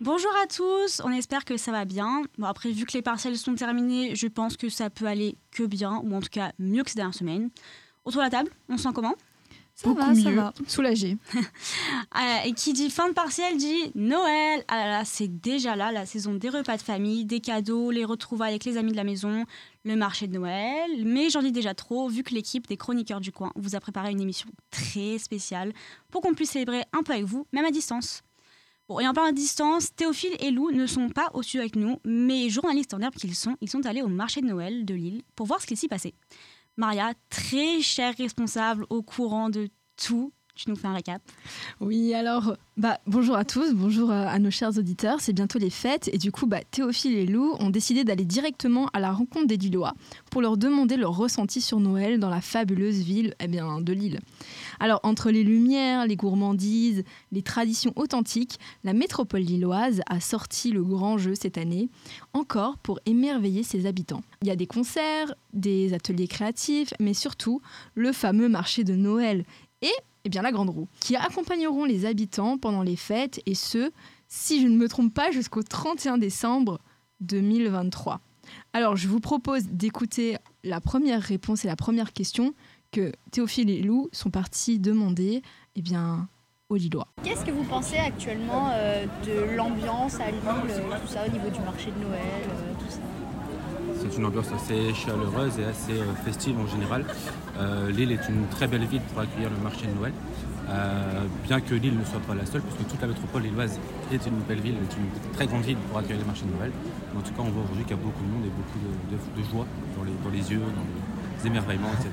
Bonjour à tous, on espère que ça va bien. Bon après, vu que les partiels sont terminés, je pense que ça peut aller que bien, ou en tout cas mieux que ces dernières semaines. Autour de la table, on se sent comment? Ça va, ça va. Soulagé. Ah, et qui dit fin de partiel dit Noël. Ah là là, c'est déjà là, la saison des repas de famille, des cadeaux, les retrouvailles avec les amis de la maison, le marché de Noël. Mais j'en dis déjà trop, vu que l'équipe des chroniqueurs du coin vous a préparé une émission très spéciale pour qu'on puisse célébrer un peu avec vous, même à distance. Bon, et en parlant à distance, Théophile et Lou ne sont pas au studio avec nous, mais journalistes en herbe qu'ils sont, ils sont allés au marché de Noël de Lille pour voir ce qui s'y passait. Maria, très chère responsable, au courant de tout, nous fais un récap Oui, alors, bah, bonjour à tous, bonjour euh, à nos chers auditeurs. C'est bientôt les fêtes et du coup, bah, Théophile et Lou ont décidé d'aller directement à la rencontre des Lillois pour leur demander leur ressenti sur Noël dans la fabuleuse ville eh bien, de Lille. Alors, entre les lumières, les gourmandises, les traditions authentiques, la métropole lilloise a sorti le grand jeu cette année, encore pour émerveiller ses habitants. Il y a des concerts, des ateliers créatifs, mais surtout le fameux marché de Noël. Et eh bien, la Grande Roue, qui accompagneront les habitants pendant les fêtes, et ce, si je ne me trompe pas, jusqu'au 31 décembre 2023. Alors, je vous propose d'écouter la première réponse et la première question que Théophile et Lou sont partis demander eh bien, aux Lillois. Qu'est-ce que vous pensez actuellement euh, de l'ambiance à Lille, euh, tout ça, au niveau du marché de Noël, euh, tout ça? C'est une ambiance assez chaleureuse et assez euh, festive en général. Euh, Lille est une très belle ville pour accueillir le marché de Noël. Euh, bien que Lille ne soit pas la seule, puisque toute la métropole lilloise est une belle ville, est une très grande ville pour accueillir le marché de Noël. en tout cas, on voit aujourd'hui qu'il y a beaucoup de monde et beaucoup de, joie les, dans les, yeux, dans les émerveillements, etc.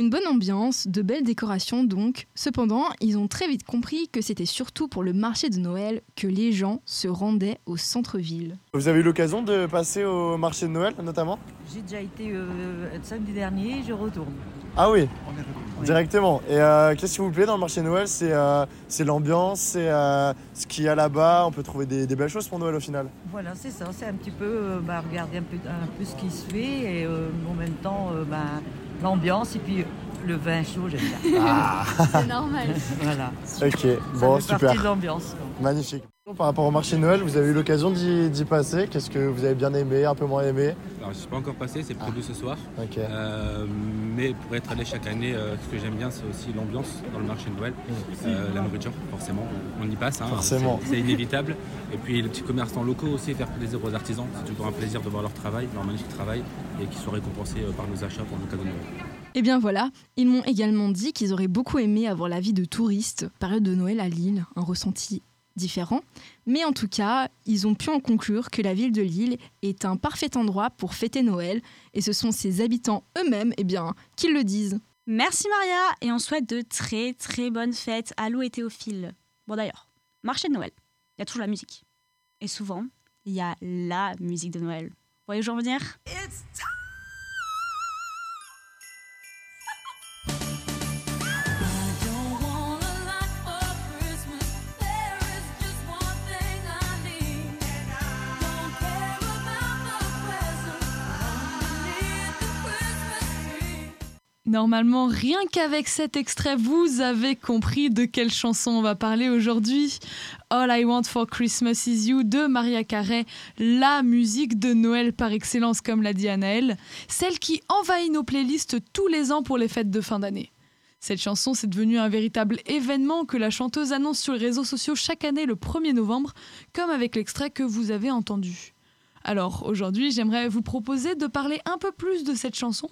Une bonne ambiance, de belles décorations donc. Cependant, ils ont très vite compris que c'était surtout pour le marché de Noël que les gens se rendaient au centre-ville. Vous avez eu l'occasion de passer au marché de Noël notamment? J'ai déjà été euh, samedi dernier, je retourne. Ah oui Directement. Et euh, qu'est-ce qui vous plaît dans le marché de Noël? C'est euh, l'ambiance, c'est ce qu'il y a là-bas. On peut trouver des, belles choses pour Noël au final. Voilà, c'est ça. C'est un petit peu bah, regarder un peu, un peu, ce qui se fait et en même temps bah, l'ambiance et puis le vin chaud, j'aime bien. Ah. C'est normal. voilà. Ok, bon, super. l'ambiance. Magnifique. Par rapport au marché de Noël, vous avez eu l'occasion d'y passer? Qu'est-ce que vous avez bien aimé, un peu moins aimé? Alors, je ne suis pas encore passé, c'est prévu ce soir. Ok. Euh, mais pour être allé chaque année, euh, ce que j'aime bien, c'est aussi l'ambiance dans le marché de Noël. Euh, la nourriture, forcément, on y passe. Hein, forcément. C'est inévitable. Et puis les petits commerçants locaux aussi, faire plaisir aux artisans. C'est toujours un plaisir de voir leur travail, leur magnifique travail, et qu'ils soient récompensés par nos achats pour nos cadeaux de Noël. Eh bien voilà, ils m'ont également dit qu'ils auraient beaucoup aimé avoir la vie de touriste, période de Noël à Lille, un ressenti différent. Mais en tout cas, ils ont pu en conclure que la ville de Lille est un parfait endroit pour fêter Noël, et ce sont ses habitants eux-mêmes eh bien, qui le disent. Merci Maria, et on souhaite de très très bonnes fêtes à Lou et Théophile. Bon d'ailleurs, marché de Noël, il y a toujours la musique. Et souvent, il y a la musique de Noël. Vous voyez où je veux venir? Normalement, rien qu'avec cet extrait, vous avez compris de quelle chanson on va parler aujourd'hui. All I Want for Christmas Is You de Maria Carey, la musique de Noël par excellence, comme l'a dit Anaël, celle qui envahit nos playlists tous les ans pour les fêtes de fin d'année. Cette chanson, c'est devenu un véritable événement que la chanteuse annonce sur les réseaux sociaux chaque année le 1er novembre, comme avec l'extrait que vous avez entendu. Alors aujourd'hui, j'aimerais vous proposer de parler un peu plus de cette chanson.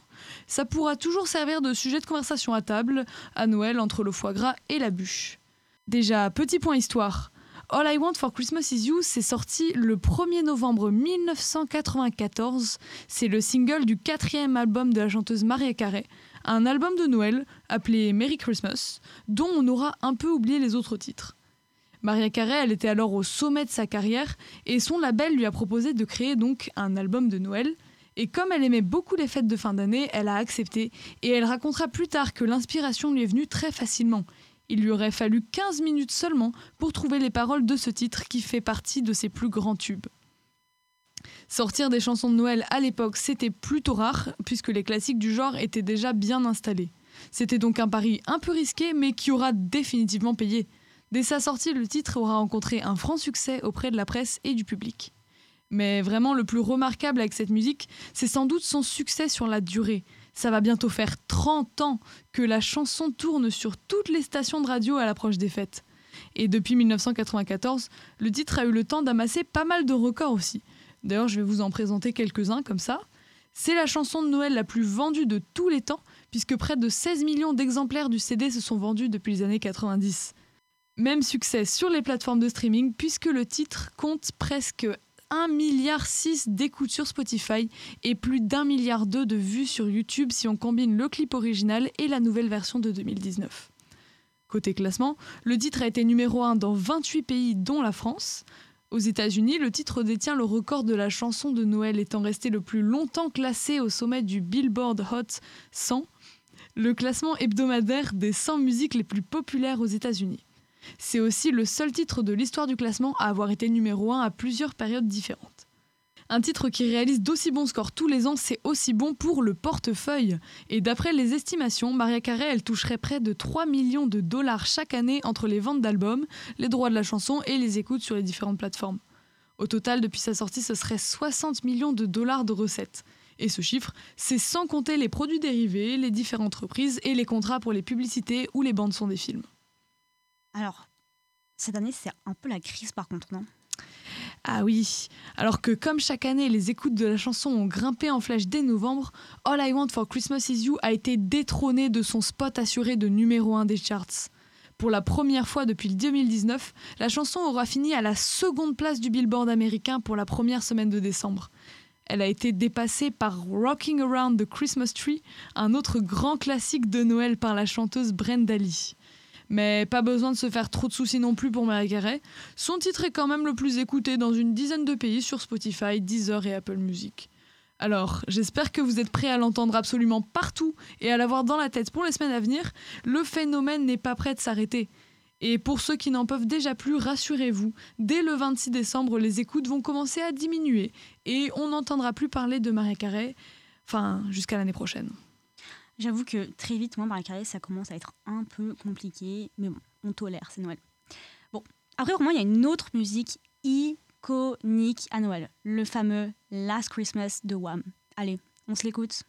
Ça pourra toujours servir de sujet de conversation à table, à Noël entre le foie gras et la bûche. Déjà, petit point histoire. All I Want for Christmas Is You s'est sorti le 1er novembre 1994. C'est le single du quatrième album de la chanteuse Maria Carey, un album de Noël appelé Merry Christmas, dont on aura un peu oublié les autres titres. Maria Carey, elle était alors au sommet de sa carrière et son label lui a proposé de créer donc un album de Noël. Et comme elle aimait beaucoup les fêtes de fin d'année, elle a accepté et elle racontera plus tard que l'inspiration lui est venue très facilement. Il lui aurait fallu 15 minutes seulement pour trouver les paroles de ce titre qui fait partie de ses plus grands tubes. Sortir des chansons de Noël à l'époque, c'était plutôt rare, puisque les classiques du genre étaient déjà bien installés. C'était donc un pari un peu risqué, mais qui aura définitivement payé. Dès sa sortie, le titre aura rencontré un franc succès auprès de la presse et du public. Mais vraiment, le plus remarquable avec cette musique, c'est sans doute son succès sur la durée. Ça va bientôt faire 30 ans que la chanson tourne sur toutes les stations de radio à l'approche des fêtes. Et depuis 1994, le titre a eu le temps d'amasser pas mal de records aussi. D'ailleurs, je vais vous en présenter quelques-uns comme ça. C'est la chanson de Noël la plus vendue de tous les temps, puisque près de 16 millions d'exemplaires du CD se sont vendus depuis les années 90. Même succès sur les plateformes de streaming, puisque le titre compte presque 1,6 milliard d'écoutes sur Spotify et plus d'un milliard de vues sur YouTube si on combine le clip original et la nouvelle version de 2019. Côté classement, le titre a été numéro 1 dans 28 pays dont la France. Aux États-Unis, le titre détient le record de la chanson de Noël étant resté le plus longtemps classé au sommet du Billboard Hot 100, le classement hebdomadaire des 100 musiques les plus populaires aux États-Unis. C'est aussi le seul titre de l'histoire du classement à avoir été numéro 1 à plusieurs périodes différentes. Un titre qui réalise d'aussi bons scores tous les ans, c'est aussi bon pour le portefeuille. Et d'après les estimations, Maria Carey, elle toucherait près de 3 millions de dollars chaque année entre les ventes d'albums, les droits de la chanson et les écoutes sur les différentes plateformes. Au total, depuis sa sortie, ce serait 60 millions de dollars de recettes. Et ce chiffre, c'est sans compter les produits dérivés, les différentes reprises et les contrats pour les publicités ou les bandes son des films. Alors, cette année, c'est un peu la crise par contre, non? Ah oui, alors que comme chaque année, les écoutes de la chanson ont grimpé en flèche dès novembre, All I Want for Christmas Is You a été détrôné de son spot assuré de numéro 1 des charts. Pour la première fois depuis 2019, la chanson aura fini à la seconde place du Billboard américain pour la première semaine de décembre. Elle a été dépassée par Rocking Around the Christmas Tree, un autre grand classique de Noël par la chanteuse Brenda Lee. Mais pas besoin de se faire trop de soucis non plus pour Marie Carey. Son titre est quand même le plus écouté dans une dizaine de pays sur Spotify, Deezer et Apple Music. Alors, j'espère que vous êtes prêts à l'entendre absolument partout et à l'avoir dans la tête pour les semaines à venir. Le phénomène n'est pas prêt de s'arrêter. Et pour ceux qui n'en peuvent déjà plus, rassurez-vous, dès le 26 décembre, les écoutes vont commencer à diminuer et on n'entendra plus parler de Marie Carey, enfin, jusqu'à l'année prochaine. J'avoue que très vite, moi, Marie Carré, ça commence à être un peu compliqué. Mais bon, on tolère, c'est Noël. Bon, après, pour moi, il y a une autre musique iconique à Noël. Le fameux Last Christmas de Wham. Allez, on se l'écoute.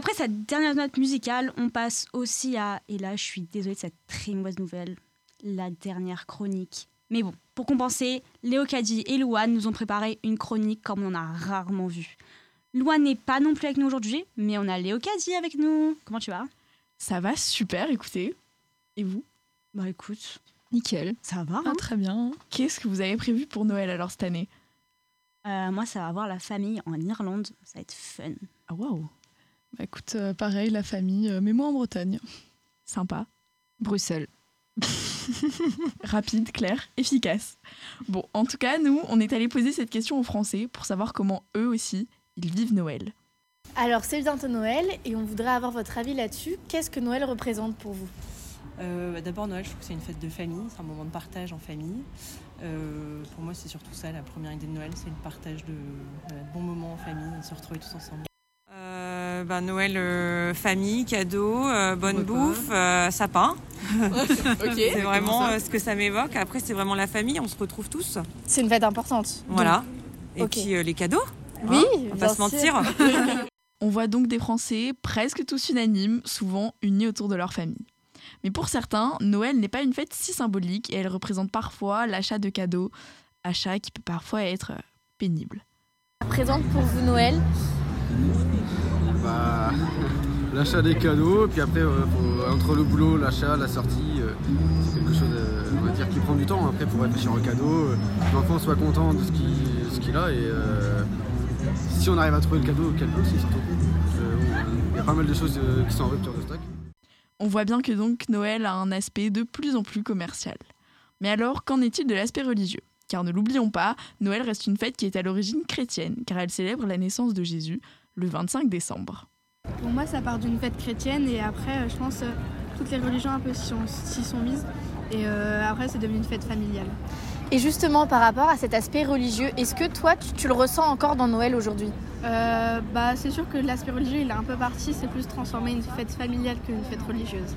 Après cette dernière note musicale, on passe aussi à, et là je suis désolée de cette très mauvaise nouvelle, la dernière chronique. Mais bon, pour compenser, Léo Caddy et Louane nous ont préparé une chronique comme on en a rarement vu. Louane n'est pas non plus avec nous aujourd'hui, mais on a Léo Caddy avec nous. Comment tu vas? Ça va super, écoutez. Et vous? Bah écoute, nickel. Ça va ah, Très bien. Qu'est-ce que vous avez prévu pour Noël alors cette année? Euh, Moi, ça va voir la famille en Irlande. Ça va être fun. Ah waouh bah écoute, euh, pareil, la famille, euh, mais moi en Bretagne. Sympa. Bruxelles. Rapide, clair, efficace. Bon, en tout cas, nous, on est allé poser cette question aux Français pour savoir comment eux aussi, ils vivent Noël. Alors, c'est bientôt Noël et on voudrait avoir votre avis là-dessus. Qu'est-ce que Noël représente pour vous? Euh, bah, D'abord, Noël, je trouve que c'est une fête de famille, c'est un moment de partage en famille. pour moi, c'est surtout ça, la première idée de Noël, c'est le partage de, de bons moments en famille, de se retrouver tous ensemble. Euh, bah, Noël, euh, famille, cadeaux, euh, bonne bouffe, sapin. c'est vraiment ce que ça m'évoque. Après, c'est vraiment la famille, on se retrouve tous. C'est une fête importante. Voilà. Et puis les cadeaux. Oui, hein, on va pas se mentir. on voit donc des Français presque tous unanimes, souvent unis autour de leur famille. Mais pour certains, Noël n'est pas une fête si symbolique et elle représente parfois l'achat de cadeaux, achat qui peut parfois être pénible. Présente pour vous Noël bah, l'achat des cadeaux, puis après, entre le boulot, l'achat, la sortie, euh, c'est quelque chose on va dire qu'il prend du temps après pour réfléchir au cadeau. L'enfant soit content de ce qu'il a et si on arrive à trouver le cadeau, quel c'est surtout. Il y a pas mal de choses qui sont en rupture de stock. On voit bien que donc Noël a un aspect de plus en plus commercial. Mais alors, qu'en est-il de l'aspect religieux? Car ne l'oublions pas, Noël reste une fête qui est à l'origine chrétienne, car elle célèbre la naissance de Jésus le 25 décembre. Pour moi, ça part d'une fête chrétienne et après, euh, je pense, euh, toutes les religions un peu s'y sont mises. Et euh, après, c'est devenu une fête familiale. Et justement, par rapport à cet aspect religieux, est-ce que toi, tu, le ressens encore dans Noël aujourd'hui? Euh, bah, C'est sûr que l'aspect religieux, il est un peu parti. C'est plus transformé une fête familiale qu'une fête religieuse.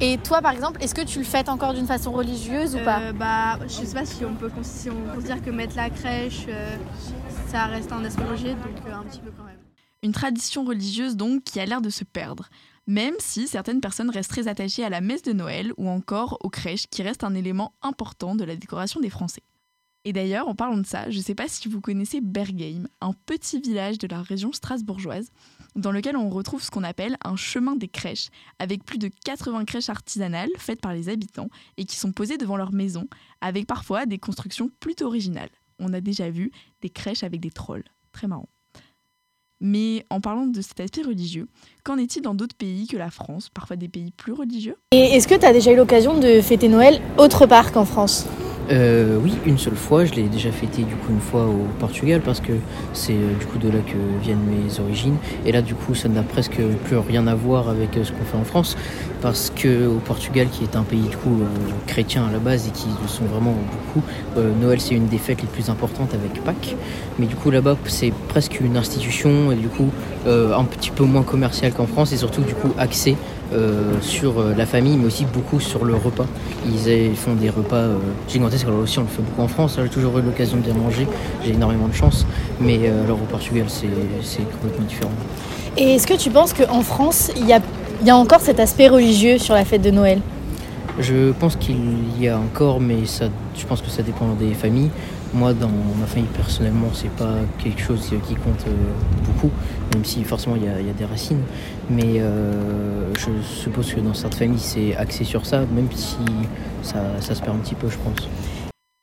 Et toi, par exemple, est-ce que tu le fêtes encore d'une façon religieuse ou pas? Euh, bah, Je sais pas si on peut si on dire que mettre la crèche, euh, ça reste un aspect religieux, donc un petit peu quand même. Une tradition religieuse donc qui a l'air de se perdre même si certaines personnes restent très attachées à la messe de Noël ou encore aux crèches qui restent un élément important de la décoration des Français. Et d'ailleurs, en parlant de ça, je ne sais pas si vous connaissez Bergheim, un petit village de la région strasbourgeoise, dans lequel on retrouve ce qu'on appelle un chemin des crèches, avec plus de 80 crèches artisanales faites par les habitants et qui sont posées devant leur maison, avec parfois des constructions plutôt originales. On a déjà vu des crèches avec des trolls. Très marrant. Mais en parlant de cet aspect religieux, qu'en est-il dans d'autres pays que la France, parfois des pays plus religieux? Et est-ce que tu as déjà eu l'occasion de fêter Noël autre part qu'en France? Euh, oui, une seule fois. Je l'ai déjà fêté du coup une fois au Portugal parce que c'est euh, du coup de là que viennent mes origines. Et là du coup ça n'a presque plus rien à voir avec euh, ce qu'on fait en France parce que au Portugal qui est un pays du coup chrétien à la base et qui sont vraiment beaucoup, Noël c'est une des fêtes les plus importantes avec Pâques. Mais du coup là-bas c'est presque une institution du coup un petit peu moins commercial qu'en France et surtout du coup axé euh, sur euh, la famille, mais aussi beaucoup sur le repas. Ils, font des repas euh, gigantesques. Alors aussi, on le fait beaucoup en France. J'ai toujours eu l'occasion de bien manger. J'ai énormément de chance. Mais alors au Portugal, c'est complètement différent. Et est-ce que tu penses qu'en France, il y a, y a encore cet aspect religieux sur la fête de Noël? Je pense qu'il y a encore, mais ça, je pense que ça dépend des familles. Moi, dans ma famille, personnellement, c'est pas quelque chose qui compte euh, beaucoup, même si forcément il y, a, des racines. Mais euh, je suppose que dans certaines familles, c'est axé sur ça, même si ça, ça se perd un petit peu, je pense.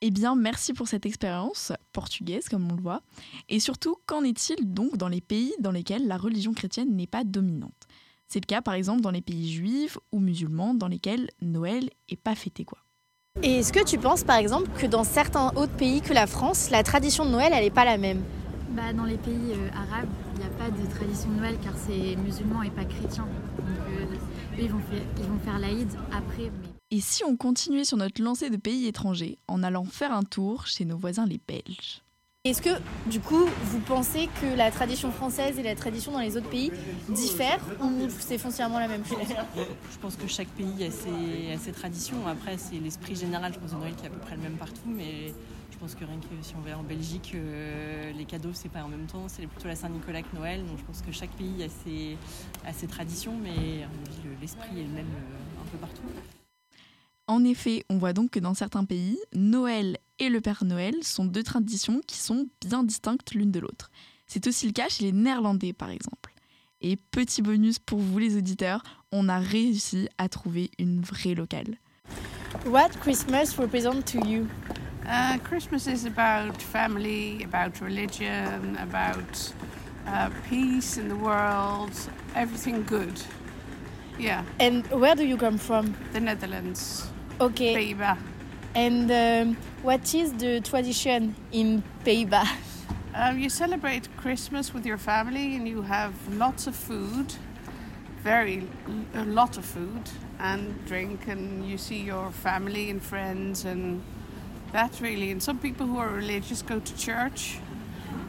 Eh bien, merci pour cette expérience portugaise, comme on le voit. Et surtout, qu'en est-il donc dans les pays dans lesquels la religion chrétienne n'est pas dominante? C'est le cas, par exemple, dans les pays juifs ou musulmans, dans lesquels Noël est pas fêté, quoi. Et est-ce que tu penses par exemple que dans certains autres pays que la France, la tradition de Noël, elle n'est pas la même? Bah, Dans les pays euh, arabes, il n'y a pas de tradition Noël car c'est musulman et pas chrétien. Donc euh, eux, ils vont faire l'Aïd après. Et si on continuait sur notre lancée de pays étrangers en allant faire un tour chez nos voisins les Belges? Est-ce que, du coup, vous pensez que la tradition française et la tradition dans les autres pays diffèrent ou c'est foncièrement la même chose? Je pense que chaque pays a ses, traditions. Après, c'est l'esprit général, je pense, de Noël qui est à peu près le même partout. Mais je pense que rien que si on va en Belgique, euh, les cadeaux, c'est pas en même temps. C'est plutôt la Saint-Nicolas que Noël. Donc je pense que chaque pays a ses, a ses traditions, mais l'esprit est le même euh, un peu partout. En effet, on voit donc que dans certains pays, Noël et le Père Noël sont deux traditions qui sont bien distinctes l'une de l'autre. C'est aussi le cas chez les Néerlandais, par exemple. Et petit bonus pour vous les auditeurs, on a réussi à trouver une vraie locale. What Christmas represent to you? Uh, Christmas is about family, about religion, about uh, peace in the world, everything good. Yeah. And where do you come from? The Netherlands. Okay. Pays-Bas. And um, what is the tradition in Pays-Bas? Um, you celebrate Christmas with your family and you have lots of food, very a lot of food and drink, and you see your family and friends, and that really. And some people who are religious go to church,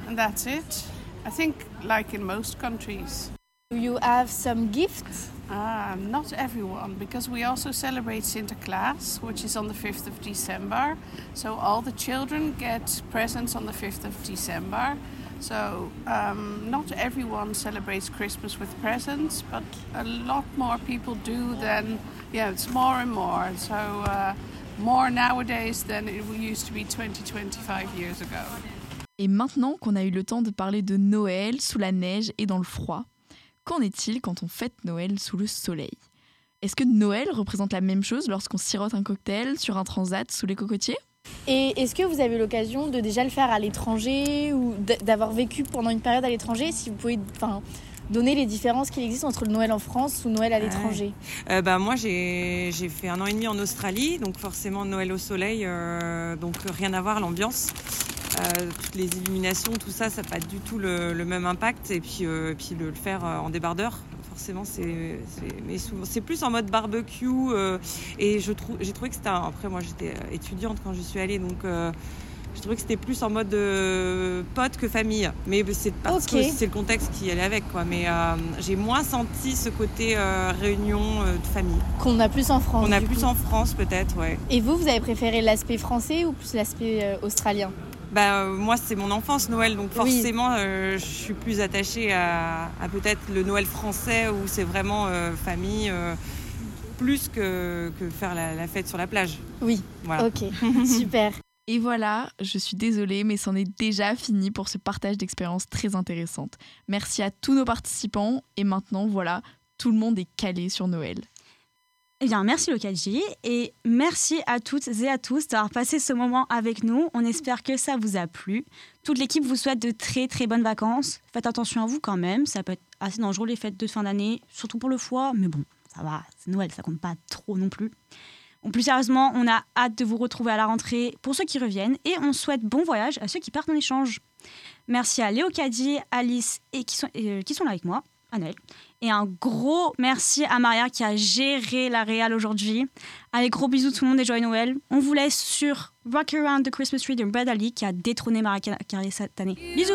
and that's it. I think, like in most countries. Do you have some gifts? Uh, not everyone, because we also celebrate Sinterklaas, which is on the 5th of December. So all the children get presents on the 5th of December. So um, not everyone celebrates Christmas with presents, but a lot more people do than, yeah, it's more and more. So uh, more nowadays than it used to be 20, 25 years ago. Et maintenant qu'on a eu le temps de parler de Noël sous la neige et dans le froid, Qu'en est-il quand on fête Noël sous le soleil? Est-ce que Noël représente la même chose lorsqu'on sirote un cocktail sur un transat sous les cocotiers? Et est-ce que vous avez eu l'occasion de déjà le faire à l'étranger ou d'avoir vécu pendant une période à l'étranger? Si vous pouvez enfin, donner les différences qu'il existe entre le Noël en France ou Noël à l'étranger. Euh, bah, moi, j'ai j'ai fait un an et demi en Australie, donc forcément Noël au soleil, euh, donc rien à voir l'ambiance. Euh, toutes les illuminations, tout ça, ça n'a pas du tout le, le même impact. Et puis, euh, puis le, le faire euh, en débardeur, forcément, c'est plus en mode barbecue. et je trouve, j'ai trouvé que c'était. Après, moi, j'étais étudiante quand je suis allée, donc. je trouvais que c'était plus en mode euh, pote que famille. Mais c'est parce que c'est le contexte qui allait avec. Quoi. Mais euh, j'ai moins senti ce côté euh, réunion de famille. Qu'on a plus en France. On a plus coup. en France peut-être, ouais. Et vous, vous avez préféré l'aspect français ou plus l'aspect australien? Bah, euh, moi, c'est mon enfance, Noël, donc Oui. forcément, euh, je suis plus attachée à, à peut-être le Noël français où c'est vraiment euh, famille, euh, plus que, que faire la, la fête sur la plage. Oui, Voilà. ok, super. Et voilà, je suis désolée, mais c'en est déjà fini pour ce partage d'expériences très intéressantes. Merci à tous nos participants, et maintenant, voilà, tout le monde est calé sur Noël. Eh bien, merci Lokaji et merci à toutes et à tous d'avoir passé ce moment avec nous. On espère que ça vous a plu. Toute l'équipe vous souhaite de très très bonnes vacances. Faites attention à vous quand même, ça peut être assez dangereux les fêtes de fin d'année, surtout pour le foie, mais bon, ça va, c'est Noël, ça compte pas trop non plus. Plus sérieusement, on a hâte de vous retrouver à la rentrée pour ceux qui reviennent et on souhaite bon voyage à ceux qui partent en échange. Merci à Léo Alice et qui sont, euh, qui sont là avec moi, à Noël. Et un gros merci à Maria qui a géré la réal aujourd'hui. Allez, gros bisous tout le monde et joyeux Noël. On vous laisse sur Rock Around the Christmas Tree de Brad Ali qui a détrôné Maria Carey cette année. Bisous